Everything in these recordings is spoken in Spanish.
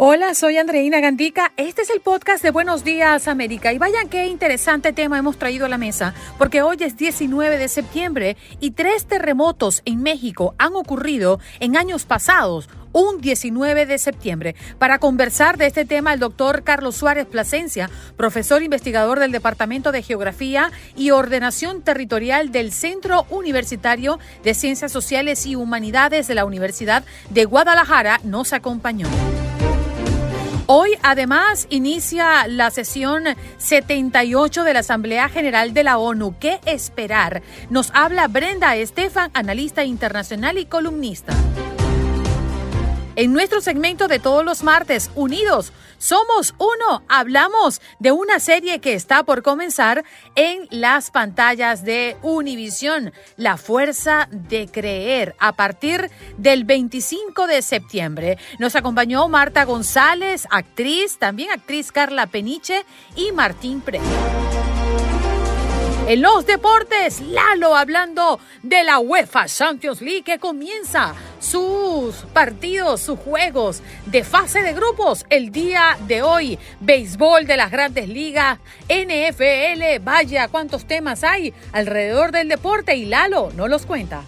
Hola, soy Andreina Gandica. Este es el podcast de Buenos Días América. Y vayan qué interesante tema hemos traído a la mesa, porque hoy es 19 de septiembre y tres terremotos en México han ocurrido en años pasados un 19 de septiembre. Para conversar de este tema, el doctor Carlos Suárez Plasencia, profesor investigador del Departamento de Geografía y Ordenación Territorial del Centro Universitario de Ciencias Sociales y Humanidades de la Universidad de Guadalajara, nos acompañó. Hoy además inicia la sesión 78 de la Asamblea General de la ONU. ¿Qué esperar? Nos habla Brenda Estefan, analista internacional y columnista. En nuestro segmento de todos los martes, Unidos, somos uno. Hablamos de una serie que está por comenzar en las pantallas de Univisión, La Fuerza de Creer, a partir del 25 de septiembre. Nos acompañó Marta González, actriz, también actriz Carla Peniche y Martín Pre. En los deportes, Lalo hablando de la UEFA Champions League que comienza sus partidos, sus juegos de fase de grupos el día de hoy. Béisbol de las grandes ligas, NFL, vaya cuántos temas hay alrededor del deporte y Lalo no los cuenta.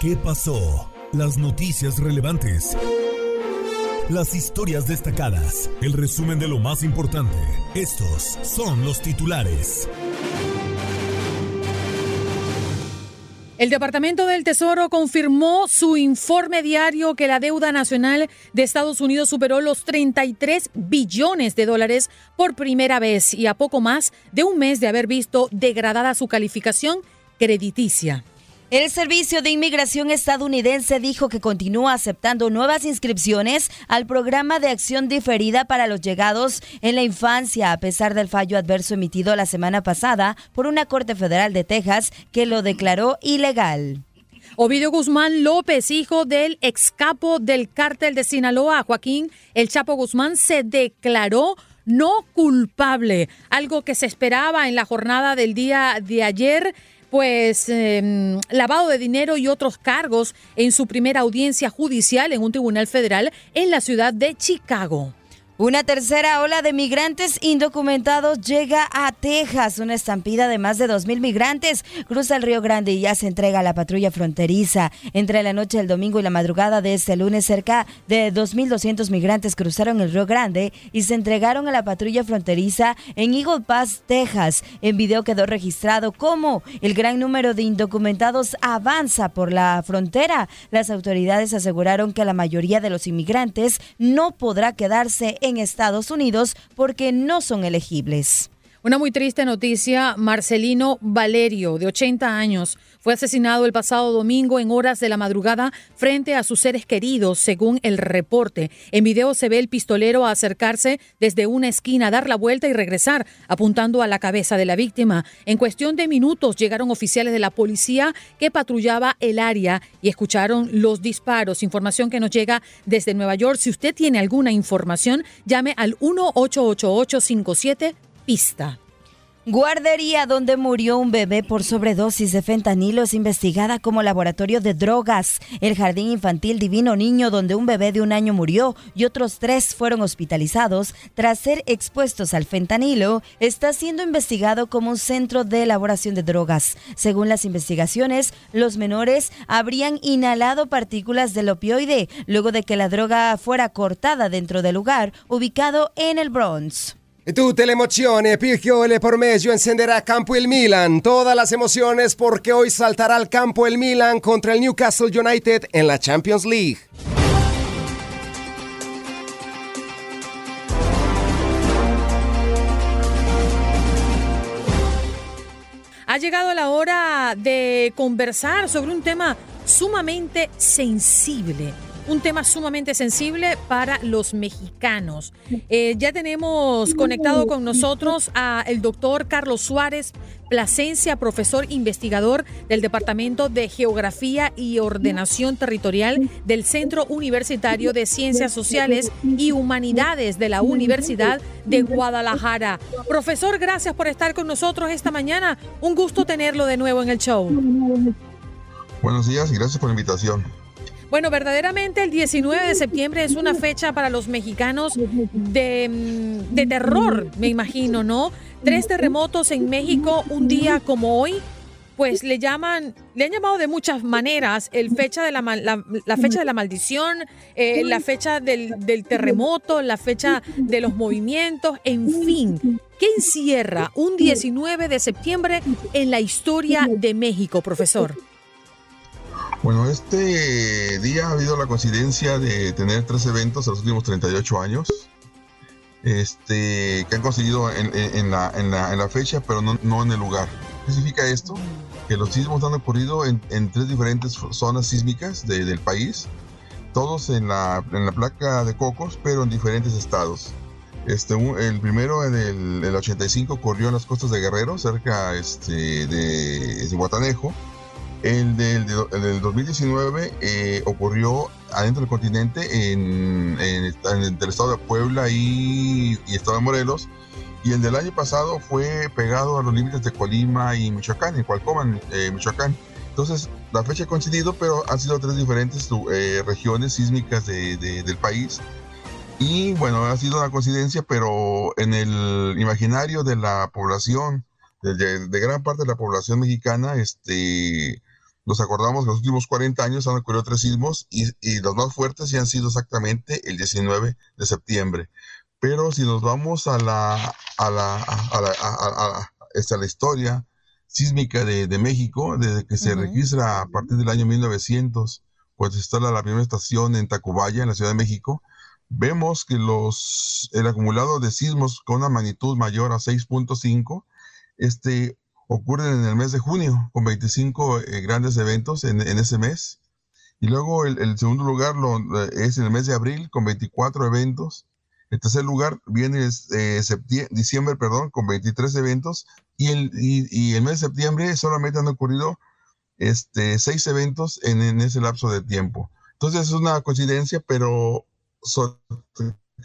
¿Qué pasó? Las noticias relevantes. Las historias destacadas, el resumen de lo más importante. Estos son los titulares. El Departamento del Tesoro confirmó su informe diario que la deuda nacional de Estados Unidos superó los 33 billones de dólares por primera vez y a poco más de un mes de haber visto degradada su calificación crediticia. El Servicio de Inmigración estadounidense dijo que continúa aceptando nuevas inscripciones al programa de acción diferida para los llegados en la infancia, a pesar del fallo adverso emitido la semana pasada por una Corte Federal de Texas que lo declaró ilegal. Ovidio Guzmán López, hijo del ex capo del cártel de Sinaloa, Joaquín El Chapo Guzmán, se declaró no culpable, algo que se esperaba en la jornada del día de ayer pues em, lavado de dinero y otros cargos en su primera audiencia judicial en un tribunal federal en la ciudad de Chicago. Una tercera ola de migrantes indocumentados llega a Texas. Una estampida de más de 2.000 migrantes cruza el Río Grande y ya se entrega a la patrulla fronteriza. Entre la noche del domingo y la madrugada de este lunes, cerca de 2.200 migrantes cruzaron el Río Grande y se entregaron a la patrulla fronteriza en Eagle Pass, Texas. En video quedó registrado cómo el gran número de indocumentados avanza por la frontera. Las autoridades aseguraron que la mayoría de los inmigrantes no podrá quedarse en en Estados Unidos porque no son elegibles. Una muy triste noticia, Marcelino Valerio, de 80 años, fue asesinado el pasado domingo en horas de la madrugada frente a sus seres queridos, según el reporte. En video se ve el pistolero acercarse desde una esquina, dar la vuelta y regresar, apuntando a la cabeza de la víctima. En cuestión de minutos llegaron oficiales de la policía que patrullaba el área y escucharon los disparos. Información que nos llega desde Nueva York. Si usted tiene alguna información, llame al 1 888 57 Guardería donde murió un bebé por sobredosis de fentanilo es investigada como laboratorio de drogas. El jardín infantil Divino Niño donde un bebé de un año murió y otros tres fueron hospitalizados tras ser expuestos al fentanilo está siendo investigado como un centro de elaboración de drogas. Según las investigaciones, los menores habrían inhalado partículas del opioide luego de que la droga fuera cortada dentro del lugar ubicado en el Bronx. Tutte le emozioni, Picchiole por medio encenderá campo el Milan. Todas las emociones porque hoy saltará al campo el Milan contra el Newcastle United en la Champions League. Ha llegado la hora de conversar sobre un tema sumamente sensible un tema sumamente sensible para los mexicanos. Eh, ya tenemos conectado con nosotros a el doctor Carlos Suárez Plasencia, profesor investigador del Departamento de Geografía y Ordenación Territorial del Centro Universitario de Ciencias Sociales y Humanidades de la Universidad de Guadalajara. Profesor, gracias por estar con nosotros esta mañana. Un gusto tenerlo de nuevo en el show. Buenos días y gracias por la invitación. Bueno, verdaderamente el 19 de septiembre es una fecha para los mexicanos de, mm, de terror, me imagino, ¿no? Tres terremotos en México un día como hoy pues le llaman, le han llamado de muchas maneras, el fecha de la, la, fecha de la maldición, eh, la fecha del, del, terremoto, la fecha de los movimientos, en fin. ¿Qué encierra un 19 de septiembre en la historia de México, profesor? Bueno, este día ha habido la coincidencia de tener tres eventos en los últimos 38 años, este, que han conseguido en, la, fecha, pero no, en el lugar. ¿Qué significa esto? Que los sismos han ocurrido en, tres diferentes zonas sísmicas del país, todos en la, placa de Cocos, pero en diferentes estados. Este, el primero en el, 85 ocurrió en las costas de Guerrero, cerca este, de, de Guatanejo el del, 2019 eh, ocurrió adentro del continente en, el estado de Puebla y, estado de Morelos. Y el del año pasado fue pegado a los límites de Colima y Michoacán, en Cualcoman, eh, Michoacán. Entonces, la fecha ha coincidido, pero han sido tres diferentes eh, regiones sísmicas del país. Y bueno, ha sido una coincidencia, pero en el imaginario de la población, de, de gran parte de la población mexicana, este, nos acordamos que los últimos 40 años han ocurrido tres sismos y, los más fuertes ya han sido exactamente el 19 de septiembre. Pero si nos vamos a la, a la, a la, a, la historia sísmica de, de, México, desde que se registra a partir del año 1900, pues está la, la primera estación en Tacubaya, en la Ciudad de México, vemos que los, el acumulado de sismos con una magnitud mayor a 6.5 este, ocurren en el mes de junio, con 25 eh, grandes eventos en, ese mes. Y luego el, segundo lugar lo, eh, es en el mes de abril, con 24 eventos. El tercer lugar viene eh, diciembre, perdón, con 23 eventos. Y el, y, el mes de septiembre solamente han ocurrido este, seis eventos en, en ese lapso de tiempo. Entonces es una coincidencia, pero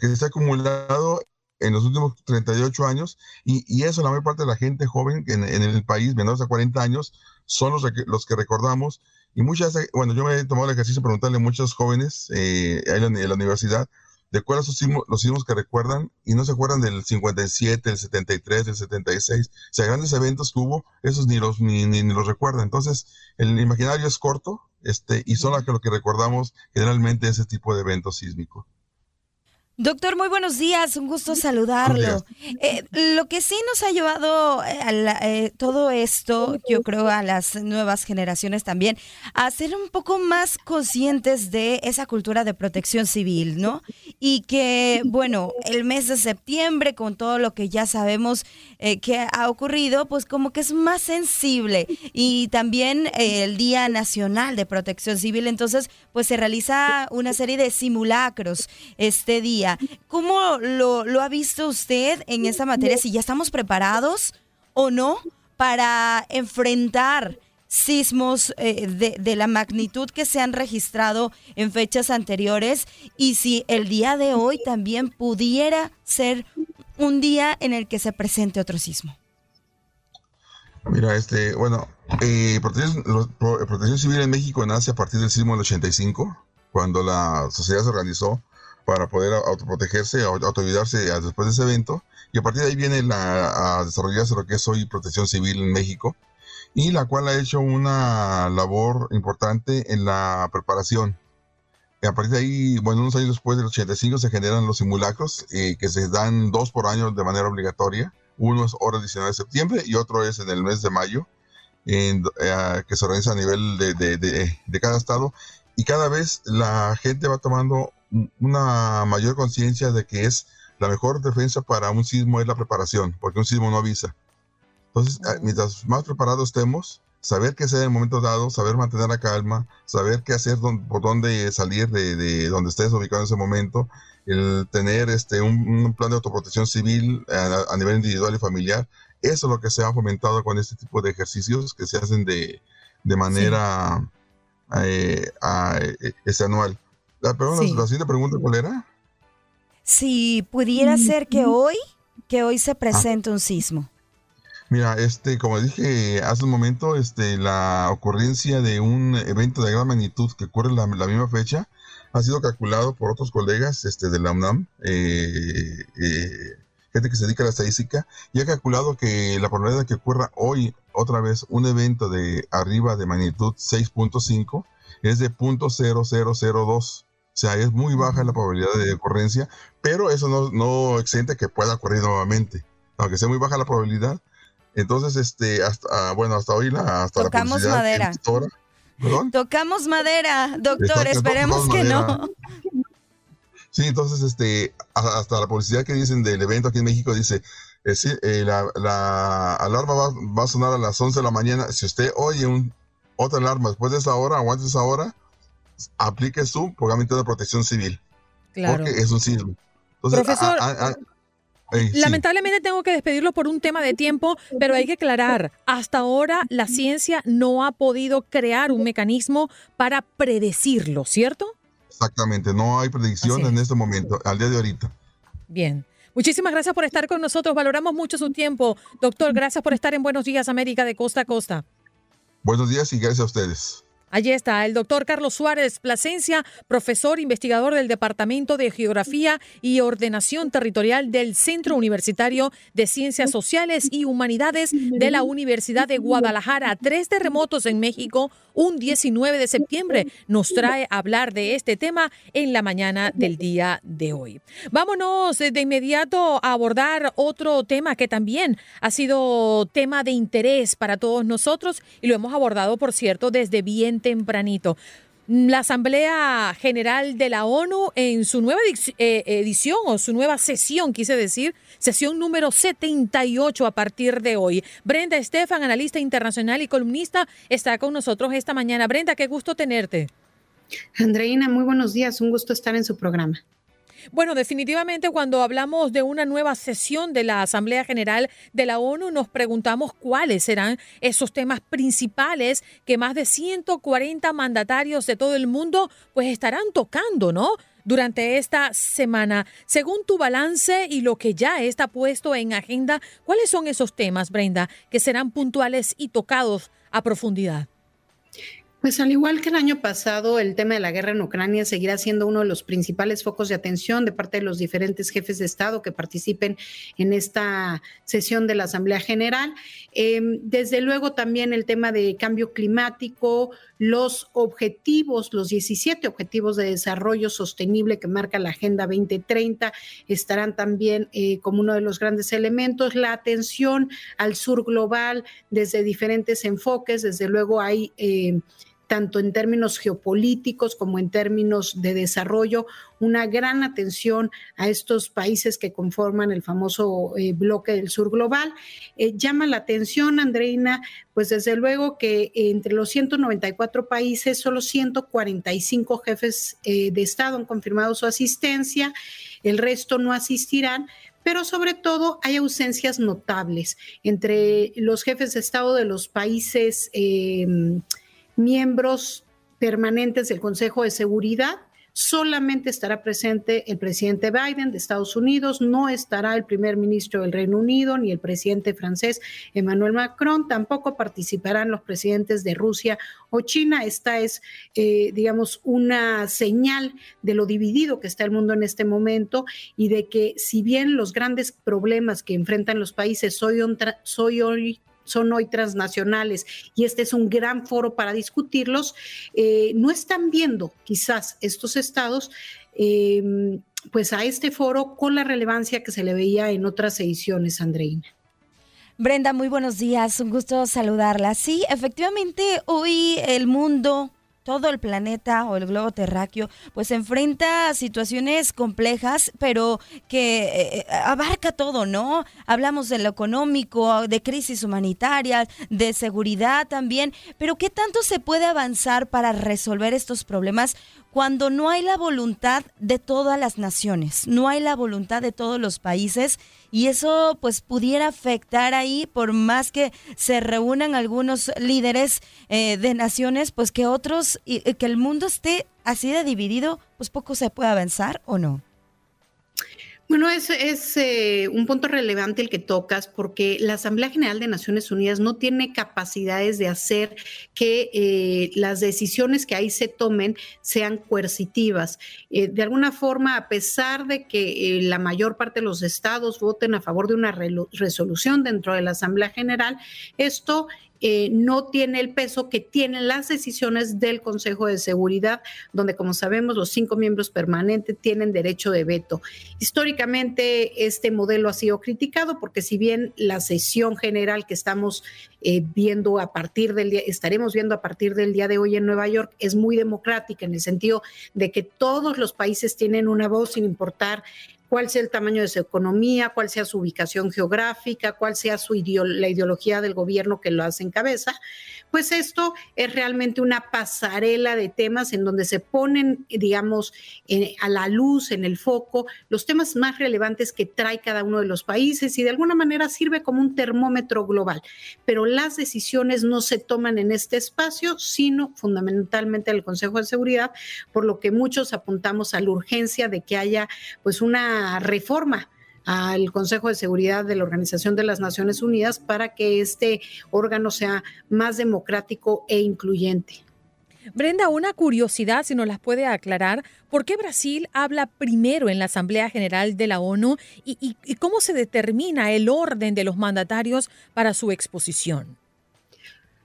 que se ha acumulado en los últimos 38 años y, y, eso la mayor parte de la gente joven en, en el país, menores de 40 años, son los, los que recordamos. Y muchas, bueno, yo me he tomado el ejercicio de preguntarle a muchos jóvenes eh, en, la, universidad de cuáles son los sismos que recuerdan y no se acuerdan del 57, del 73, del 76. O sea, grandes eventos que hubo, esos ni los, ni, ni, los recuerdan. Entonces, el imaginario es corto este, y son los que, lo que recordamos generalmente ese tipo de eventos sísmicos. Doctor, muy buenos días, un gusto saludarlo. Eh, lo que sí nos ha llevado eh, a eh, todo esto, yo creo a las nuevas generaciones también, a ser un poco más conscientes de esa cultura de protección civil, ¿no? Y que, bueno, el mes de septiembre, con todo lo que ya sabemos que ha ocurrido, pues como que es más sensible. Y también el Día Nacional de Protección Civil, entonces, pues se realiza una serie de simulacros este día ¿Cómo lo, ha visto usted en esta materia? Si ya estamos preparados o no para enfrentar sismos eh, de, la magnitud que se han registrado en fechas anteriores y si el día de hoy también pudiera ser un día en el que se presente otro sismo. Mira, este, bueno, eh, protección, protección, Civil en México nace a partir del sismo del 85, cuando la sociedad se organizó para poder autoprotegerse, autoayudarse después de ese evento. Y a partir de ahí viene la, a desarrollarse lo que es hoy protección civil en México, y la cual ha hecho una labor importante en la preparación. a partir de ahí, bueno, unos años después del 85 se generan los simulacros eh, que se dan dos por año de manera obligatoria. Uno es ahora el 19 de septiembre y otro es en el mes de mayo, en, eh, que se organiza a nivel de, de, de, cada estado. Y cada vez la gente va tomando una mayor conciencia de que es la mejor defensa para un sismo es la preparación, porque un sismo no avisa. Entonces, mientras más preparados estemos, saber qué hacer en el momento dado, saber mantener la calma, saber qué hacer, por dónde salir de, donde estés ubicado en ese momento, el tener este, un, plan de autoprotección civil a, nivel individual y familiar, eso es lo que se ha fomentado con este tipo de ejercicios que se hacen de, manera eh, este, anual. La, perdón, la siguiente pregunta, ¿cuál era? Si pudiera ser que hoy, que hoy se ah. presente un sismo. Mira, este, como dije hace un momento, este, la ocurrencia de un evento de gran magnitud que ocurre en la, misma fecha ha sido calculado por otros colegas este, de la UNAM, eh, eh, gente que se dedica a la estadística, y ha calculado que la probabilidad de que ocurra hoy otra vez un evento de arriba de magnitud 6.5 es de 0.0002. O sea, es muy baja la probabilidad de ocurrencia, pero eso no, no exente que pueda ocurrir nuevamente. Aunque sea muy baja la probabilidad, entonces, este, hasta, ah, bueno, hasta hoy la, hasta Tocamos madera. Tocamos madera, doctor, esperemos que no. Sí, entonces, este, hasta la publicidad que dicen del evento aquí en México dice, eh, eh, la, alarma va, a sonar a las 11 de la mañana. Si usted oye un, otra alarma después de esa hora de esa hora, aplique su programa de protección civil. Claro. Porque es un sismo. Entonces, Profesor, Lamentablemente tengo que despedirlo por un tema de tiempo, pero hay que aclarar, hasta ahora la ciencia no ha podido crear un mecanismo para predecirlo, ¿cierto? Exactamente, no hay predicción en este momento, al día de ahorita. Bien. Muchísimas gracias por estar con nosotros. Valoramos mucho su tiempo. Doctor, gracias por estar en Buenos Días América de costa a costa. Buenos días y gracias a ustedes. Allí está el doctor Carlos Suárez Plasencia, profesor investigador del Departamento de Geografía y Ordenación Territorial del Centro Universitario de Ciencias Sociales y Humanidades de la Universidad de Guadalajara. Tres terremotos en México, un 19 de septiembre, nos trae a hablar de este tema en la mañana del día de hoy. Vámonos de inmediato a abordar otro tema que también ha sido tema de interés para todos nosotros y lo hemos abordado, por cierto, desde bien tempranito. La Asamblea General de la ONU en su nueva eh, edición o su nueva sesión, quise decir, sesión número 78 a partir de hoy. Brenda Estefan, analista internacional y columnista, está con nosotros esta mañana. Brenda, qué gusto tenerte. Andreina, muy buenos días, un gusto estar en su programa. Bueno, definitivamente cuando hablamos de una nueva sesión de la Asamblea General de la ONU, nos preguntamos cuáles serán esos temas principales que más de 140 mandatarios de todo el mundo pues estarán tocando, ¿no? Durante esta semana, según tu balance y lo que ya está puesto en agenda, ¿cuáles son esos temas, Brenda, que serán puntuales y tocados a profundidad? Pues al igual que el año pasado, el tema de la guerra en Ucrania seguirá siendo uno de los principales focos de atención de parte de los diferentes jefes de Estado que participen en esta sesión de la Asamblea General. Em, desde luego también el tema de cambio climático, los objetivos, los 17 objetivos de desarrollo sostenible que marca la Agenda 2030 estarán también eh, como uno de los grandes elementos. La atención al sur global desde diferentes enfoques, desde luego hay... Eh, tanto en términos geopolíticos como en términos de desarrollo, una gran atención a estos países que conforman el famoso eh, bloque del sur global. Eh, llama la atención, Andreina, pues desde luego que entre los 194 países, solo 145 jefes eh, de Estado han confirmado su asistencia, el resto no asistirán, pero sobre todo hay ausencias notables entre los jefes de Estado de los países miembros permanentes del Consejo de Seguridad. Solamente estará presente el presidente Biden de Estados Unidos, no estará el primer ministro del Reino Unido ni el presidente francés Emmanuel Macron, tampoco participarán los presidentes de Rusia o China. Esta es, eh, digamos, una señal de lo dividido que está el mundo en este momento y de que si bien los grandes problemas que enfrentan los países hoy, hoy son hoy transnacionales y este es un gran foro para discutirlos, eh, no están viendo quizás estos estados em, pues a este foro con la relevancia que se le veía en otras ediciones, Andreina. Brenda, muy buenos días, un gusto saludarla. Sí, efectivamente, hoy el mundo todo el planeta o el globo terráqueo, pues enfrenta situaciones complejas, pero que eh, eh, abarca todo, ¿no? Hablamos de lo económico, de crisis humanitaria, de seguridad también, pero ¿qué tanto se puede avanzar para resolver estos problemas cuando no hay la voluntad de todas las naciones, no hay la voluntad de todos los países y eso pues pudiera afectar ahí por más que se reúnan algunos líderes eh, de naciones, pues que otros, y, que el mundo esté así de dividido, pues poco se puede avanzar o no. Bueno, es, eh, un punto relevante el que tocas porque la Asamblea General de Naciones Unidas no tiene capacidades de hacer que eh, las decisiones que ahí se tomen sean coercitivas. Eh, de alguna forma, a pesar de que la mayor parte de los estados voten a favor de una resolución dentro de la Asamblea General, esto eh, no tiene el peso que tienen las decisiones del Consejo de Seguridad, donde, como sabemos, los cinco miembros permanentes tienen derecho de veto. Históricamente, este modelo ha sido criticado porque si bien la sesión general que estamos eh, viendo a partir del día, estaremos viendo a partir del día de hoy en Nueva York, es muy democrática en el sentido de que todos los países tienen una voz sin importar cuál sea el tamaño de su economía, cuál sea su ubicación geográfica, cuál sea su la ideología del gobierno que lo hace en cabeza, pues esto es realmente una pasarela de temas en donde se ponen, digamos, a la luz, en el foco, los temas más relevantes que trae cada uno de los países y de alguna manera sirve como un termómetro global. Pero las decisiones no se toman en este espacio, sino fundamentalmente en el Consejo de Seguridad, por lo que muchos apuntamos a la urgencia de que haya pues una reforma al Consejo de Seguridad de la Organización de las Naciones Unidas para que este órgano sea más democrático e incluyente. Brenda, una curiosidad, si nos las puede aclarar, ¿por qué Brasil habla primero en la Asamblea General de la ONU y, cómo se determina el orden de los mandatarios para su exposición?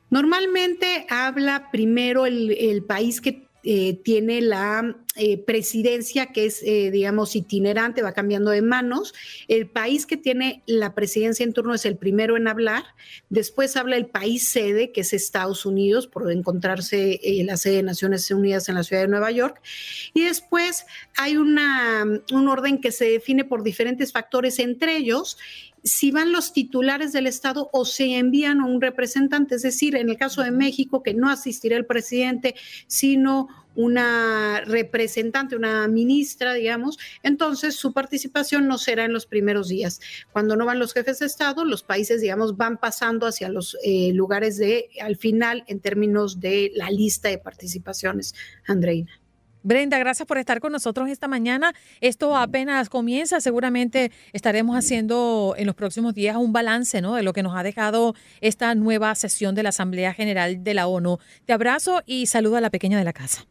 Normalmente habla primero el país que eh, tiene la eh, presidencia que es, eh, digamos, itinerante, va cambiando de manos. El país que tiene la presidencia en turno es el primero en hablar. Después habla el país sede, que es Estados Unidos, por encontrarse la sede de Naciones Unidas en la ciudad de Nueva York. Y después hay una, un orden que se define por diferentes factores, entre ellos si van los titulares del Estado o se envían a un representante, es decir, en el caso de México, que no asistirá el presidente, sino una representante, una ministra, digamos, entonces su participación no será en los primeros días. Cuando no van los jefes de Estado, los países, digamos, van pasando hacia los eh, lugares de, al final, en términos de la lista de participaciones, Andreina. Brenda, gracias por estar con nosotros esta mañana. Esto apenas comienza, seguramente estaremos haciendo en los próximos días un balance ¿no? de lo que nos ha dejado esta nueva sesión de la Asamblea General de la ONU. Te abrazo y saludo a la pequeña de la casa.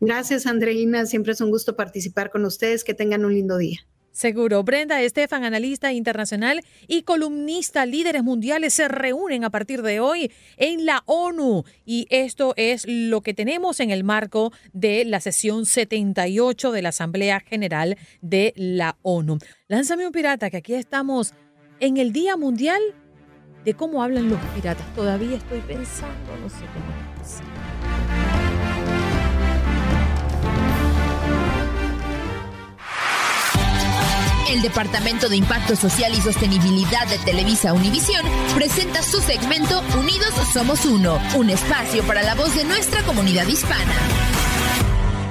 Gracias, Andreina. Siempre es un gusto participar con ustedes. Que tengan un lindo día. Seguro. Brenda Estefan, analista internacional y columnista, líderes mundiales, se reúnen a partir de hoy en la ONU. Y esto es lo que tenemos en el marco de la sesión 78 de la Asamblea General de la ONU. Lánzame un pirata, que aquí estamos en el Día Mundial de cómo hablan los piratas. Todavía estoy pensando, no sé cómo el Departamento de Impacto Social y Sostenibilidad de Televisa Univisión presenta su segmento Unidos Somos Uno, un espacio para la voz de nuestra comunidad hispana.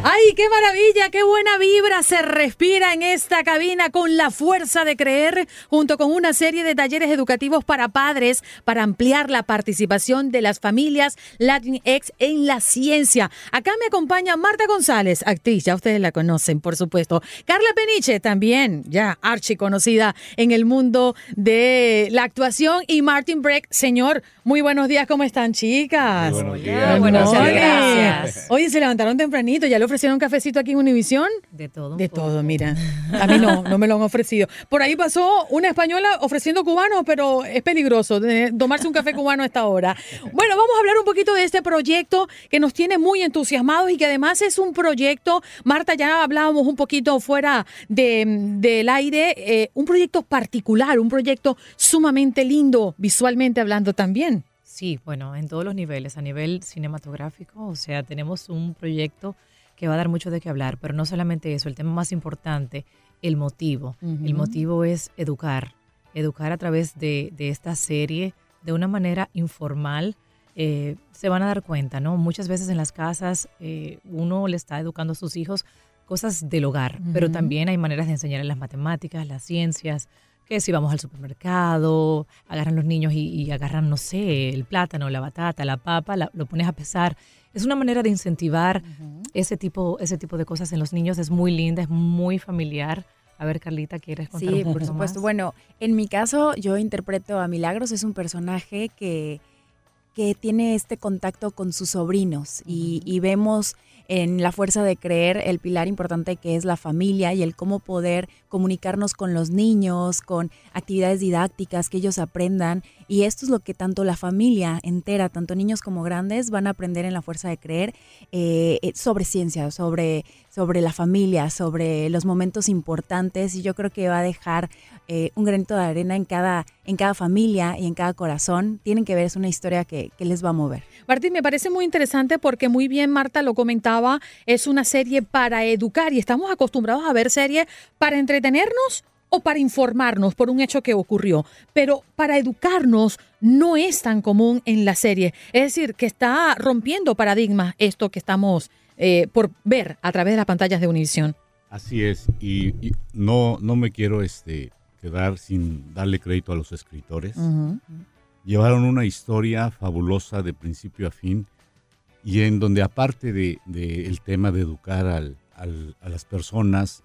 ¡Ay, qué maravilla! ¡Qué buena vibra se respira en esta cabina con la fuerza de creer, junto con una serie de talleres educativos para padres para ampliar la participación de las familias Latinx en la ciencia. Acá me acompaña Marta González, actriz, ya ustedes la conocen, por supuesto. Carla Peniche, también ya archi conocida en el mundo de la actuación. Y Martin Breck, señor, muy buenos días, ¿cómo están, chicas? buenos días. Buenas gracias. Oye, se levantaron tempranito, ya lo ofrecieron cafecito aquí en Univisión? De todo. De todo, mira. A mí no, no me lo han ofrecido. Por ahí pasó una española ofreciendo cubano, pero es peligroso de tomarse un café cubano a esta hora. Bueno, vamos a hablar un poquito de este proyecto que nos tiene muy entusiasmados y que además es un proyecto, Marta, ya hablábamos un poquito fuera del aire, eh, un proyecto particular, un proyecto sumamente lindo, visualmente hablando también. Sí, bueno, en todos los niveles, a nivel cinematográfico, o sea, tenemos un proyecto que va a dar mucho de qué hablar, pero no solamente eso, el tema más importante, el motivo. El motivo es educar, educar a través de, esta serie de una manera informal. Eh, se van a dar cuenta, ¿no? Muchas veces en las casas eh, uno le está educando a sus hijos cosas del hogar, pero también hay maneras de enseñarles las matemáticas, las ciencias, que si vamos al supermercado, agarran los niños y, agarran, no sé, el plátano, la batata, la papa, lo pones a pesar. Es una manera de incentivar ese, tipo, ese tipo de cosas en los niños. Es muy linda, es muy familiar. A ver, Carlita, ¿quieres contar Sí, un por supuesto. Bueno, en mi caso, yo interpreto a Milagros, es un personaje que, que tiene este contacto con sus sobrinos y, y vemos en la fuerza de creer el pilar importante que es la familia y el cómo poder comunicarnos con los niños, con actividades didácticas que ellos aprendan. Y esto es lo que tanto la familia entera, tanto niños como grandes, van a aprender en la fuerza de creer eh, eh, sobre ciencia, sobre, sobre la familia, sobre los momentos importantes. Y yo creo que va a dejar eh, un granito de arena en cada, en cada familia y en cada corazón. Tienen que ver, es una historia que, que les va a mover. Martín, me parece muy interesante porque muy bien Marta lo comentaba, es una serie para educar y estamos acostumbrados a ver series para entretenernos o para informarnos por un hecho que ocurrió, pero para educarnos no es tan común en la serie. Es decir, que está rompiendo paradigmas esto que estamos eh, por ver a través de las pantallas de Univision. Así es, y, no, no me quiero este, quedar sin darle crédito a los escritores. Llevaron una historia fabulosa de principio a fin y en donde aparte del de, el tema de educar al, a las personas,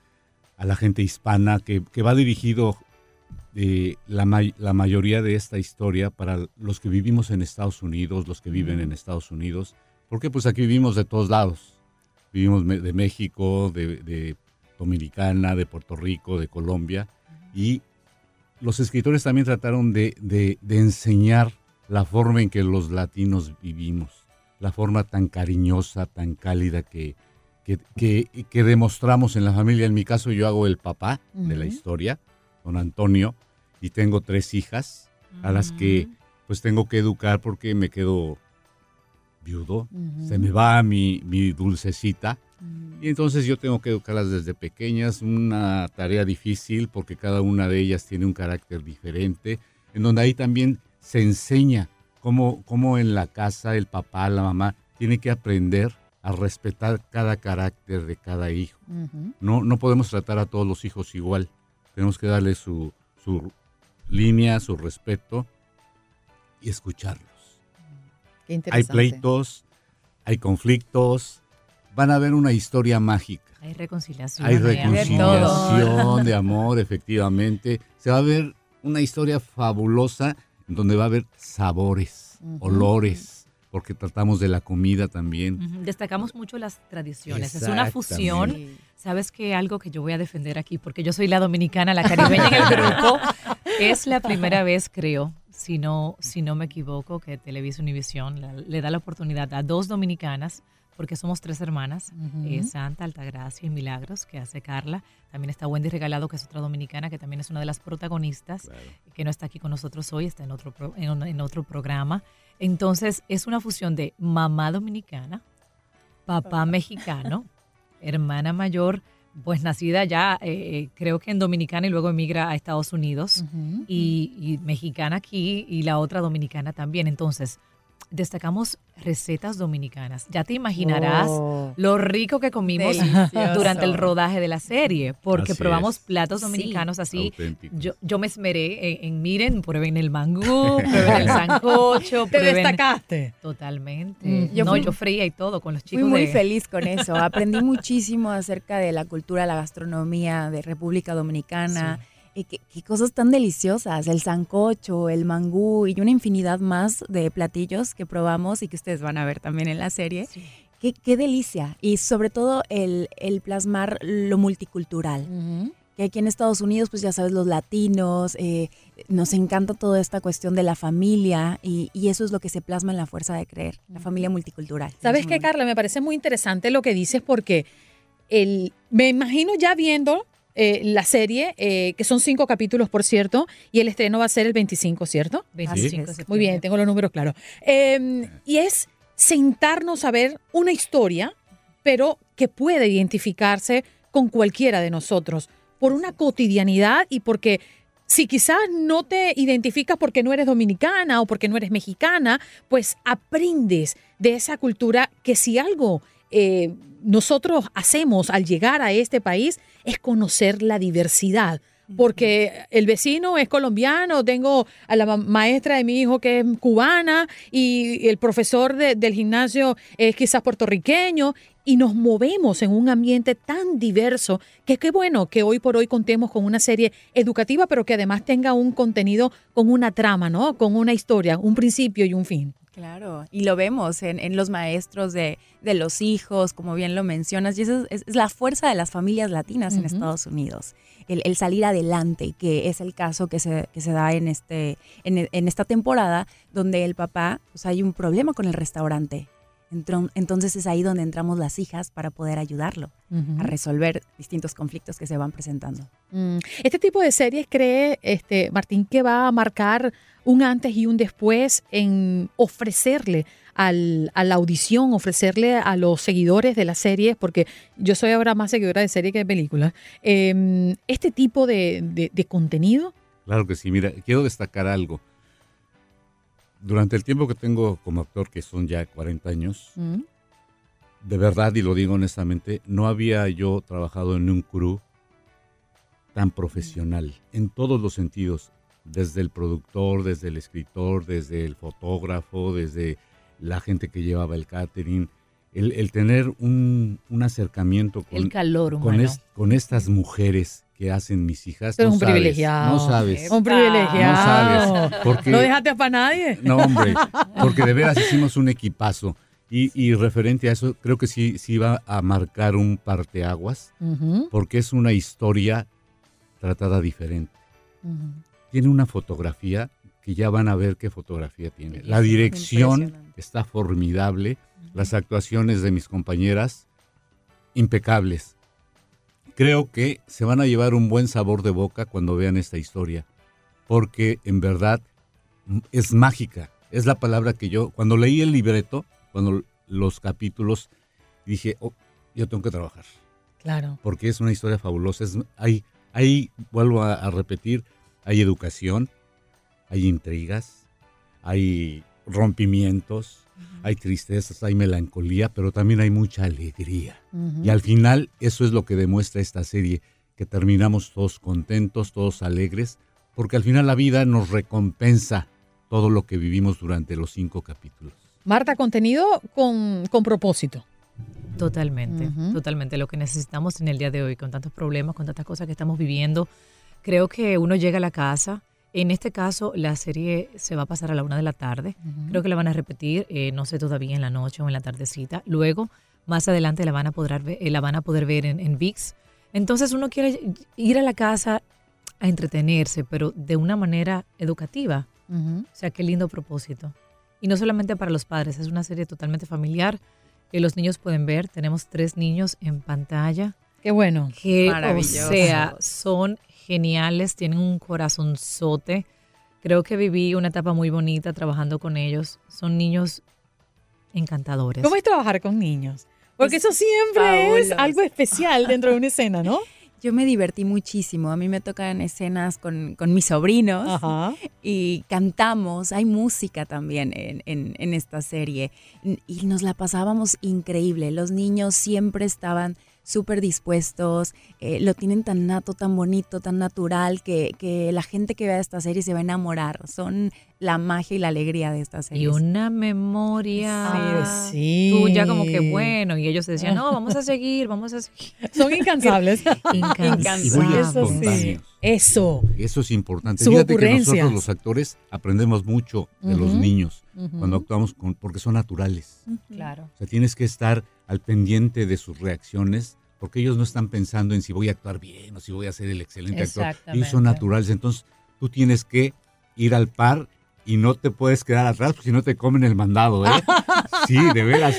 a la gente hispana, que, va dirigido eh, la, la, mayoría de esta historia para los que vivimos en Estados Unidos, los que viven en Estados Unidos, porque pues aquí vivimos de todos lados. Vivimos de México, de, Dominicana, de Puerto Rico, de Colombia, y los escritores también trataron de, de enseñar la forma en que los latinos vivimos, la forma tan cariñosa, tan cálida que, que, que, demostramos en la familia. En mi caso yo hago el papá de la historia, don Antonio, y tengo tres hijas a las que pues tengo que educar porque me quedo viudo, se me va mi, mi dulcecita. Y entonces yo tengo que educarlas desde pequeñas, una tarea difícil porque cada una de ellas tiene un carácter diferente, en donde ahí también se enseña cómo, cómo en la casa el papá, la mamá, tiene que aprender a respetar cada carácter de cada hijo. no, no podemos tratar a todos los hijos igual. Tenemos que darle su, su línea, su respeto y escucharlos. hay pleitos, hay conflictos, van a ver una historia mágica. Hay reconciliación. Hay reconciliación de amor, efectivamente. Se va a ver una historia fabulosa donde va a haber sabores, olores porque tratamos de la comida también. Destacamos mucho las tradiciones. Es una fusión. Sabes que algo que yo voy a defender aquí, porque yo soy la dominicana, la caribeña en el grupo, es la primera vez, creo, si no, si no me equivoco, que Televisa Univisión le da la oportunidad a dos dominicanas porque somos tres hermanas, eh, Santa, Altagracia y Milagros, que hace Carla. También está Wendy Regalado, que es otra dominicana, que también es una de las protagonistas, que no está aquí con nosotros hoy, está en otro, en otro programa. Entonces es una fusión de mamá dominicana, papá mexicano, hermana mayor, pues nacida ya eh, creo que en Dominicana y luego emigra a Estados Unidos y, y, mexicana aquí y la otra dominicana también. Entonces destacamos recetas dominicanas. Ya te imaginarás oh. lo rico que comimos durante el rodaje de la serie, porque probamos platos dominicanos así. Yo, yo me esmeré en, miren, prueben el mangú, prueben el sancocho. Te destacaste. Totalmente. Mm. Yo no, yo fría y todo con los chicos. Fui muy feliz con eso. Aprendí muchísimo acerca de la cultura, la gastronomía de República Dominicana. Y qué, cosas tan deliciosas, el sancocho, el mangú y una infinidad más de platillos que probamos y que ustedes van a ver también en la serie. qué, qué delicia. Y sobre todo el, el plasmar lo multicultural. Que aquí en Estados Unidos, pues ya sabes, los latinos, eh, nos encanta toda esta cuestión de la familia y, y, eso es lo que se plasma en la fuerza de creer, la familia multicultural. ¿Sabes qué, Carla? Me parece muy interesante lo que dices porque el, me imagino ya viendo eh, la serie, eh, que son cinco capítulos, por cierto, y el estreno va a ser el 25, ¿cierto? 25. Muy bien, tengo los números claros. Eh, y es sentarnos a ver una historia, pero que puede identificarse con cualquiera de nosotros, por una cotidianidad y porque si quizás no te identificas porque no eres dominicana o porque no eres mexicana, pues aprendes de esa cultura que si algo eh, nosotros hacemos al llegar a este país es conocer la diversidad. Porque el vecino es colombiano, tengo a la maestra de mi hijo que es cubana y el profesor de, del gimnasio es quizás puertorriqueño y nos movemos en un ambiente tan diverso que qué bueno que hoy por hoy contemos con una serie educativa, pero que además tenga un contenido con una trama, ¿no? Con una historia, un principio y un fin. Claro, y lo vemos en, en los maestros de, de, los hijos, como bien lo mencionas, y esa es, es la fuerza de las familias latinas uh -huh. en Estados Unidos, el, el, salir adelante, que es el caso que se, que se da en, este, en, en esta temporada, donde el papá, pues hay un problema con el restaurante, entonces es ahí donde entramos las hijas para poder ayudarlo uh -huh. a resolver distintos conflictos que se van presentando. Mm. Este tipo de series cree, este, Martín, que va a marcar un antes y un después en ofrecerle al, a la audición, ofrecerle a los seguidores de las series, porque yo soy ahora más seguidora de series que de películas, eh, este tipo de, de, de contenido. Claro que sí, mira, quiero destacar algo durante el tiempo que tengo como actor, que son ya 40 años, mm. de verdad, y lo digo honestamente, no había yo trabajado en un crew tan profesional, en todos los sentidos, desde el productor, desde el escritor, desde el fotógrafo, desde la gente que llevaba el catering, el, el tener un, un, acercamiento con, el calor con, es, con estas mujeres que hacen mis hijas. Pero no un sabes, privilegiado. No sabes. Un privilegiado. No sabes. Porque, no dejaste para nadie. No, hombre. Porque de veras hicimos un equipazo. Y, y, referente a eso, creo que sí, sí va a marcar un parteaguas, uh -huh. porque es una historia tratada diferente. Uh -huh. Tiene una fotografía que ya van a ver qué fotografía tiene. La dirección está formidable, las actuaciones de mis compañeras impecables creo que se van a llevar un buen sabor de boca cuando vean esta historia, porque en verdad es mágica. Es la palabra que yo, cuando leí el libreto, cuando los capítulos, dije, oh, yo tengo que trabajar. Claro. Porque es una historia fabulosa. Es, hay, hay, vuelvo a, a repetir, hay educación, hay intrigas, hay rompimientos, uh -huh. hay tristezas, hay melancolía, pero también hay mucha alegría. Uh -huh. Y al final eso es lo que demuestra esta serie, que terminamos todos contentos, todos alegres, porque al final la vida nos recompensa todo lo que vivimos durante los cinco capítulos. Marta, contenido con, con propósito. Totalmente, uh -huh. totalmente. Lo que necesitamos en el día de hoy, con tantos problemas, con tantas cosas que estamos viviendo, creo que uno llega a la casa en este caso, la serie se va a pasar a la una de la tarde. Uh -huh. Creo que la van a repetir, eh, no sé todavía en la noche o en la tardecita. Luego, más adelante, la van a poder ver, eh, la van a poder ver en, en VIX. Entonces, uno quiere ir a la casa a entretenerse, pero de una manera educativa. Uh -huh. O sea, qué lindo propósito. Y no solamente para los padres, es una serie totalmente familiar que los niños pueden ver. Tenemos tres niños en pantalla. Qué bueno. Que, o sea, son geniales, tienen un corazonzote. Creo que viví una etapa muy bonita trabajando con ellos. Son niños encantadores. ¿Cómo es trabajar con niños? Porque eso siempre fabuloso. es algo especial dentro de una escena, ¿no? Yo me divertí muchísimo. A mí me tocan escenas con, con mis sobrinos Ajá. y cantamos. Hay música también en, en, en, esta serie y nos la pasábamos increíble. Los niños siempre estaban súper dispuestos, eh, lo tienen tan nato, tan bonito, tan natural, que, que la gente que vea esta serie se va a enamorar. Son la magia y la alegría de esta serie. Y una memoria sí, tuya como que bueno, y ellos decían, no, vamos a seguir, vamos a seguir. Son incansables. incansables. Eso sí. Eso. Eso es importante. Fíjate que nosotros los actores aprendemos mucho de los niños cuando actuamos con, porque son naturales. Claro. O sea, tienes que estar al pendiente de sus reacciones porque ellos no están pensando en si voy a actuar bien o si voy a ser el excelente actor. Ellos son naturales. Entonces, tú tienes que ir al par y no te puedes quedar atrás porque si no te comen el mandado, ¿eh? sí, de veras.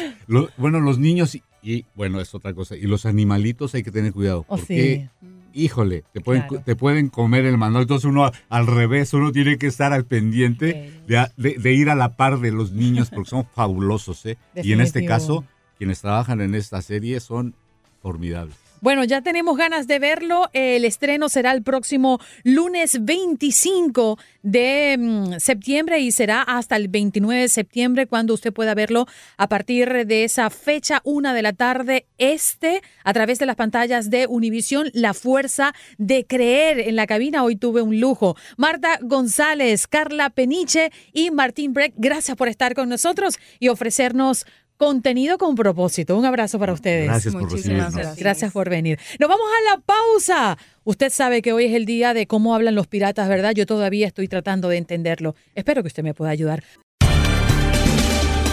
bueno, los niños y, bueno, es otra cosa. Y los animalitos hay que tener cuidado. Oh, porque, híjole, te pueden, te pueden comer el mandado. Entonces uno al revés, uno tiene que estar al pendiente de, ir a la par de los niños porque son fabulosos, ¿eh? Y en este caso, quienes trabajan en esta serie son formidables. Bueno, ya tenemos ganas de verlo. El estreno será el próximo lunes 25 de mm, septiembre y será hasta el 29 de septiembre cuando usted pueda verlo a partir de esa fecha, una de la tarde este, a través de las pantallas de Univisión, La Fuerza de Creer. En la cabina hoy tuve un lujo. Marta González, Carla Peniche y Martín Breck, gracias por estar con nosotros y ofrecernos Contenido con propósito. Un abrazo para ustedes. Gracias por Gracias. gracias por venir. Nos vamos a la pausa. Usted sabe que hoy es el día de cómo hablan los piratas, ¿verdad? Yo todavía estoy tratando de entenderlo. Espero que usted me pueda ayudar.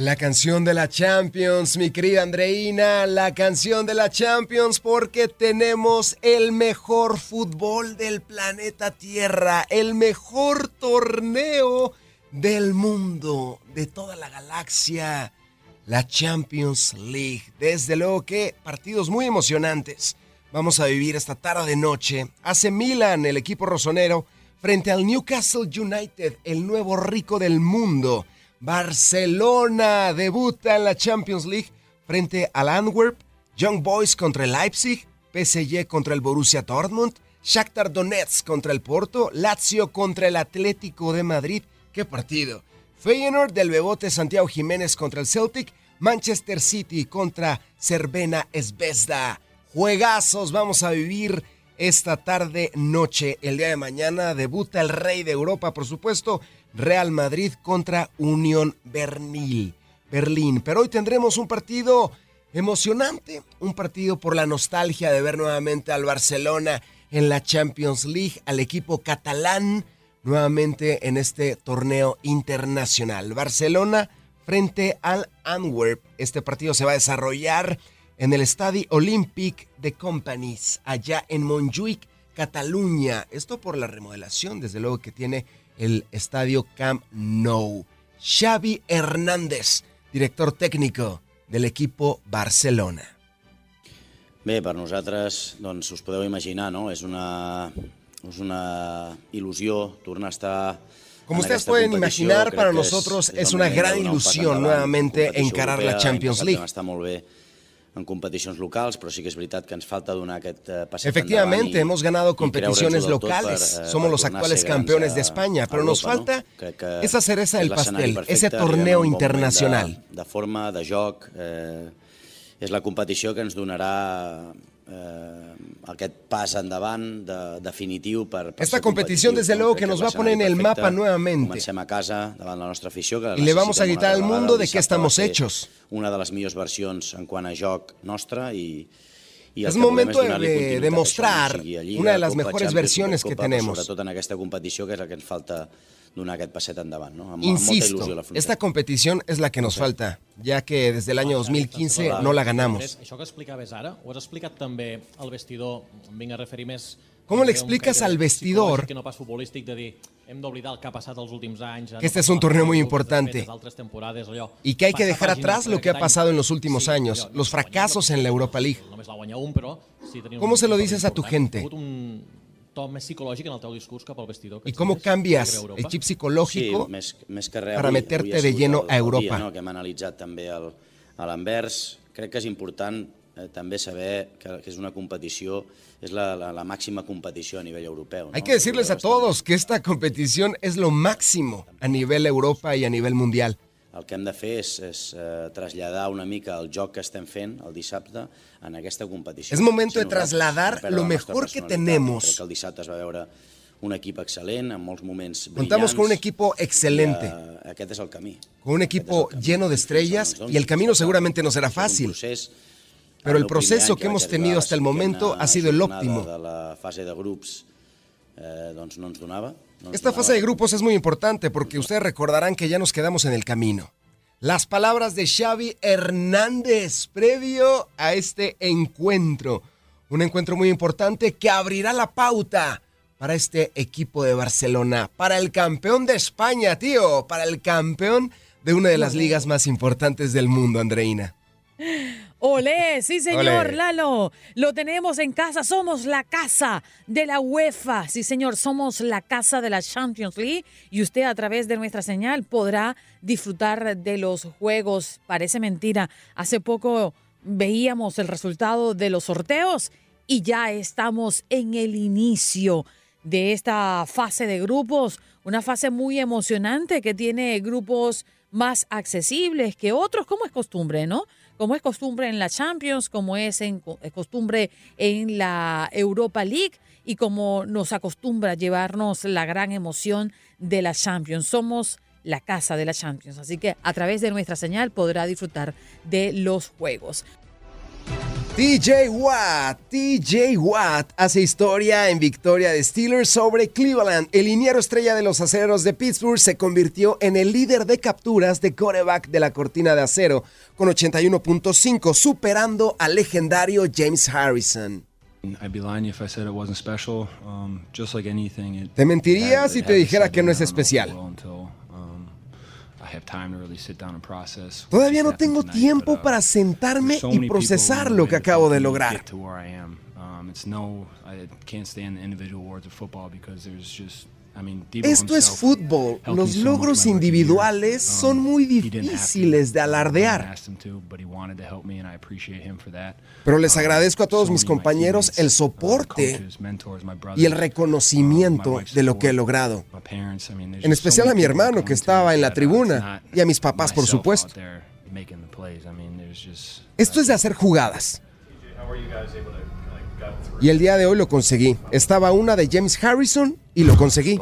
La canción de la Champions, mi querida Andreina, la canción de la Champions porque tenemos el mejor fútbol del planeta Tierra, el mejor torneo del mundo, de toda la galaxia, la Champions League. Desde luego que partidos muy emocionantes vamos a vivir esta tarde noche. Hace Milan, el equipo rosonero, frente al Newcastle United, el nuevo rico del mundo. Barcelona debuta en la Champions League frente al Antwerp, Young Boys contra el Leipzig, PSG contra el Borussia Dortmund, Shakhtar Donetsk contra el Porto, Lazio contra el Atlético de Madrid. ¡Qué partido! Feyenoord del Bebote Santiago Jiménez contra el Celtic, Manchester City contra Cervena Esbezda. Juegazos vamos a vivir esta tarde noche. El día de mañana debuta el Rey de Europa, por supuesto, Real Madrid contra Unión Berlín. Berlín. Pero hoy tendremos un partido emocionante, un partido por la nostalgia de ver nuevamente al Barcelona en la Champions League, al equipo catalán nuevamente en este torneo internacional. Barcelona frente al Antwerp. Este partido se va a desarrollar en el Estadio Olympique de Companies, allá en Montjuic, Cataluña. Esto por la remodelación, desde luego, que tiene el estadio Camp Nou. Xavi Hernández, director técnico del equipo Barcelona. Bé, per nosaltres, doncs us podeu imaginar, no? És una, és una il·lusió tornar a estar Como ustedes pueden imaginar, para nosotros es una gran ilusión nuevamente encarar la Champions League. En competiciones locales, pero sí que es verdad que nos falta donar aquest eh, Efectivamente, hemos ganado competiciones locales, eh, somos los actuales campeones de España, pero nos falta esa cereza del pastel, ese torneo internacional. De, forma, de joc, eh, és la competició que ens donarà aquest pas endavant de, definitiu per, per Esta competición desde luego que nos va a poner en el mapa nuevamente. Comencem a casa davant la nostra afició que y le vamos a gritar al mundo de qué estamos hechos. Una de les millors versions en quant a joc nostra i, I es momento de demostrar una de las mejores versiones que tenemos. Sobretot en aquesta competició, que és la que ens falta donar aquest passet endavant. No? Amb, Insisto, amb esta competición es la que nos falta, ya que desde el año 2015 no la ganamos. Això que explicaves ara, ho has explicat també al vestidor, em vinc a referir més ¿Cómo le explicas al vestidor que no pas futbolístic de dir hem d'oblidar el que ha passat els últims anys que este es un torneo muy importante y que hay que dejar atrás lo que ha pasado en los últimos años, los fracasos en la Europa League? ¿Cómo se lo dices a tu gente? ¿Y cómo cambias el chip psicológico sí, més, més que res, para meterte de lleno a Europa? Dia, no, que hem analitzat també el, a l'anvers. Crec que és important eh, també saber que, que és una competició, és la, la, la màxima competició a nivell europeu. No? Hay que decirles a todos que esta competición es lo máximo a nivel Europa y a nivel mundial. El que hem de fer és, és eh, traslladar una mica el joc que estem fent el dissabte en aquesta competició. Es momento de trasladar lo mejor que tenemos. Crec que el dissabte es va veure un en. Contamos con un equipo excelente. Uh, el camí. Con un equipo lleno de estrellas y el camino seguramente no será fácil. Pero el proceso que hemos tenido hasta el momento ha sido el óptimo. De la fase de grups eh, no. Esta fase de grupos es muy importante porque ustedes recordarán que ya nos quedamos en el camino. Las palabras de Xavi Hernández previo a este encuentro. Un encuentro muy importante que abrirá la pauta para este equipo de Barcelona, para el campeón de España, tío, para el campeón de una de las ligas más importantes del mundo, Andreina. Olé, sí señor, Olé. Lalo, lo tenemos en casa, somos la casa de la UEFA, sí señor, somos la casa de la Champions League y usted a través de nuestra señal podrá disfrutar de los juegos. Parece mentira, hace poco veíamos el resultado de los sorteos y ya estamos en el inicio de esta fase de grupos, una fase muy emocionante que tiene grupos más accesibles que otros, como es costumbre, ¿no? Como es costumbre en la Champions, como es, en, es costumbre en la Europa League y como nos acostumbra llevarnos la gran emoción de la Champions. Somos la casa de la Champions, así que a través de nuestra señal podrá disfrutar de los juegos. TJ Watt, TJ Watt hace historia en victoria de Steelers sobre Cleveland. El liniero estrella de los aceros de Pittsburgh se convirtió en el líder de capturas de coreback de la cortina de acero con 81.5, superando al legendario James Harrison. Te mentiría si te dijera que no es especial. Todavía no tengo tiempo uh, para sentarme y procesar lo que acabo de lograr. Esto es fútbol. Los logros individuales um, son muy difíciles de alardear. Pero les uh, agradezco a todos mis compañeros el uh, soporte y el reconocimiento de lo que he logrado. En especial a mi hermano que estaba en la tribuna y a mis papás, por supuesto. Esto es de hacer jugadas. Y el día de hoy lo conseguí. Estaba una de James Harrison y lo conseguí.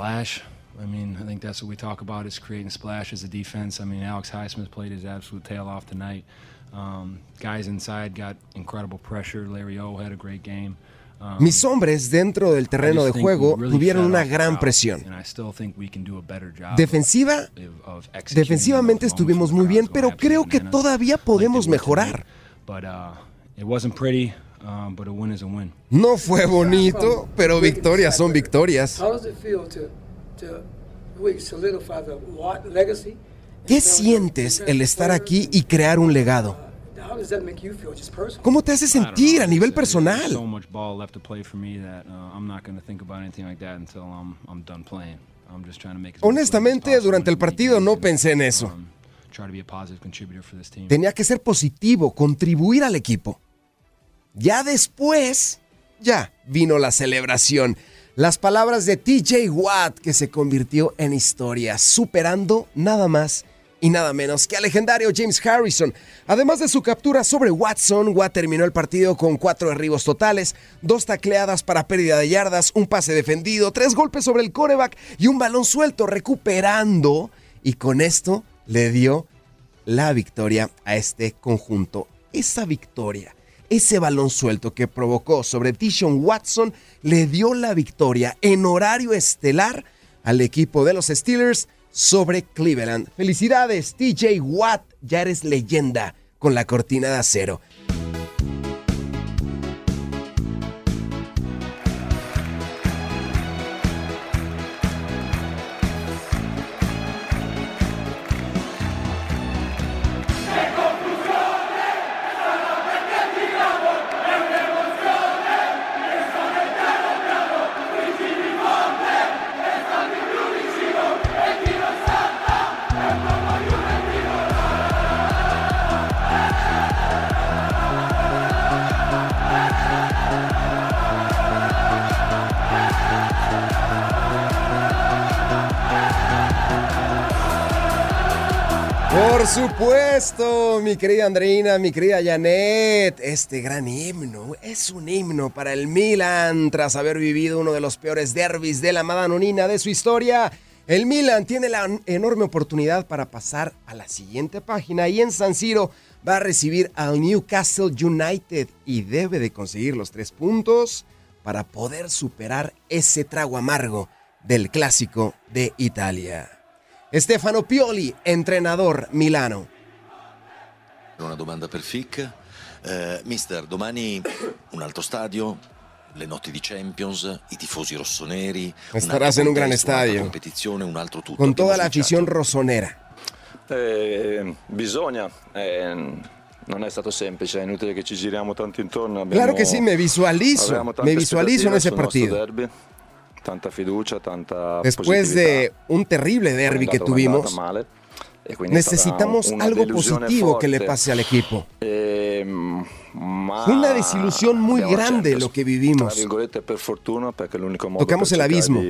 I mean, I think that's what we talk about is creating splash as a defense. I mean, Alex Highsmith played his absolute tail off tonight. Um, guys inside got incredible pressure. Larry O had a great game. Um, Mis hombres dentro del terreno de juego tuvieron una gran presión. Defensiva, defensivamente estuvimos muy bien, pero creo que todavía podemos mejorar. Uh, Um, no fue bonito, pero victorias son victorias. ¿Qué sientes el estar aquí y crear un legado? ¿Cómo te hace sentir a nivel personal? Honestamente, durante el partido no pensé en eso. Um, Tenía que ser positivo, contribuir al equipo. Ya después, ya vino la celebración. Las palabras de TJ Watt que se convirtió en historia, superando nada más y nada menos que al legendario James Harrison. Además de su captura sobre Watson, Watt terminó el partido con cuatro derribos totales, dos tacleadas para pérdida de yardas, un pase defendido, tres golpes sobre el coreback y un balón suelto recuperando. Y con esto le dio la victoria a este conjunto. Esa victoria ese balón suelto que provocó sobre Tishon Watson le dio la victoria en horario estelar al equipo de los Steelers sobre Cleveland. Felicidades, TJ Watt, ya eres leyenda con la cortina de acero. Supuesto, mi querida Andreina, mi querida Janet, este gran himno es un himno para el Milan tras haber vivido uno de los peores derbis de la Madanonina de su historia. El Milan tiene la enorme oportunidad para pasar a la siguiente página y en San Siro va a recibir al Newcastle United y debe de conseguir los tres puntos para poder superar ese trago amargo del clásico de Italia. Stefano Pioli, entrenador Milano. Una domanda per Fic. Eh, mister, domani un altro stadio, le notti di Champions, i tifosi rossoneri. Estarás en un gran estadio. competizione, un altro tutto. Con toda la afición rossonera. Eh, bisogna. eh, non è stato semplice, è inutile che ci giriamo tanto intorno. Claro sí, me visualizo. avevamo tante Me visualizo en aspettative ese derby, tanta fiducia, tanta Después de un terrible derby que tuvimos, necesitamos algo positivo que le pase al equipo. Ehm, Fue una desilusión muy grande lo que vivimos. Tocamos el abismo.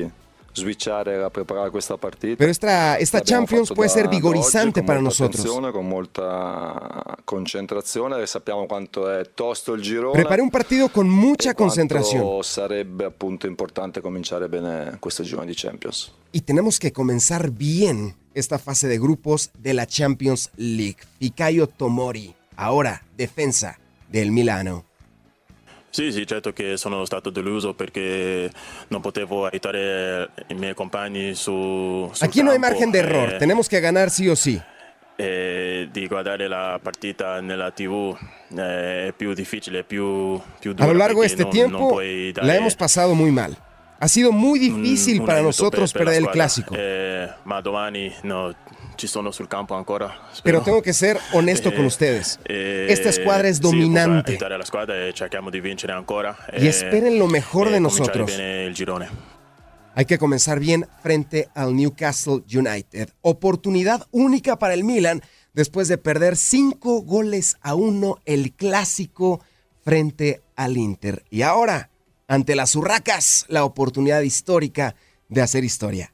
Switchare era preparare questa partita. Pero esta, esta Champions da oggi vigorizante nosotros. attenzione, con molta concentrazione sappiamo quanto è tosto il girone. Preparé un partido con mucha e quanto concentración sarebbe appunto importante cominciare bene questo girone di Champions. y tenemos que comenzar bien esta fase de grupos de la Champions League. Fikayo Tomori, ahora defensa del Milano. Sì, sì, certo che sono stato deluso perché non potevo aiutare i miei compagni su, sul Aquí no hay margen de error, e- tenemos que ganar sí o sí. e di guardare la partita nella tv eh, è più difficile, più, più A dura lo largo de este non- tiempo la hemos pasado muy mal. Ha sido muy un- difícil un para aiuto nosotros per- per perder el clásico. Eh, ma domani no, ci sono sul campo ancora. Pero tengo que ser honesto con Eh, ustedes. eh, Esta escuadra es dominante. aiutare la squadra e cerchiamo di vincere ancora. Y esperen lo mejor de nosotros. girone. Hay que comenzar bien frente al Newcastle United. Oportunidad única para el Milan después de perder cinco goles a uno el clásico frente al Inter. Y ahora, ante las urracas, la oportunidad histórica de hacer historia.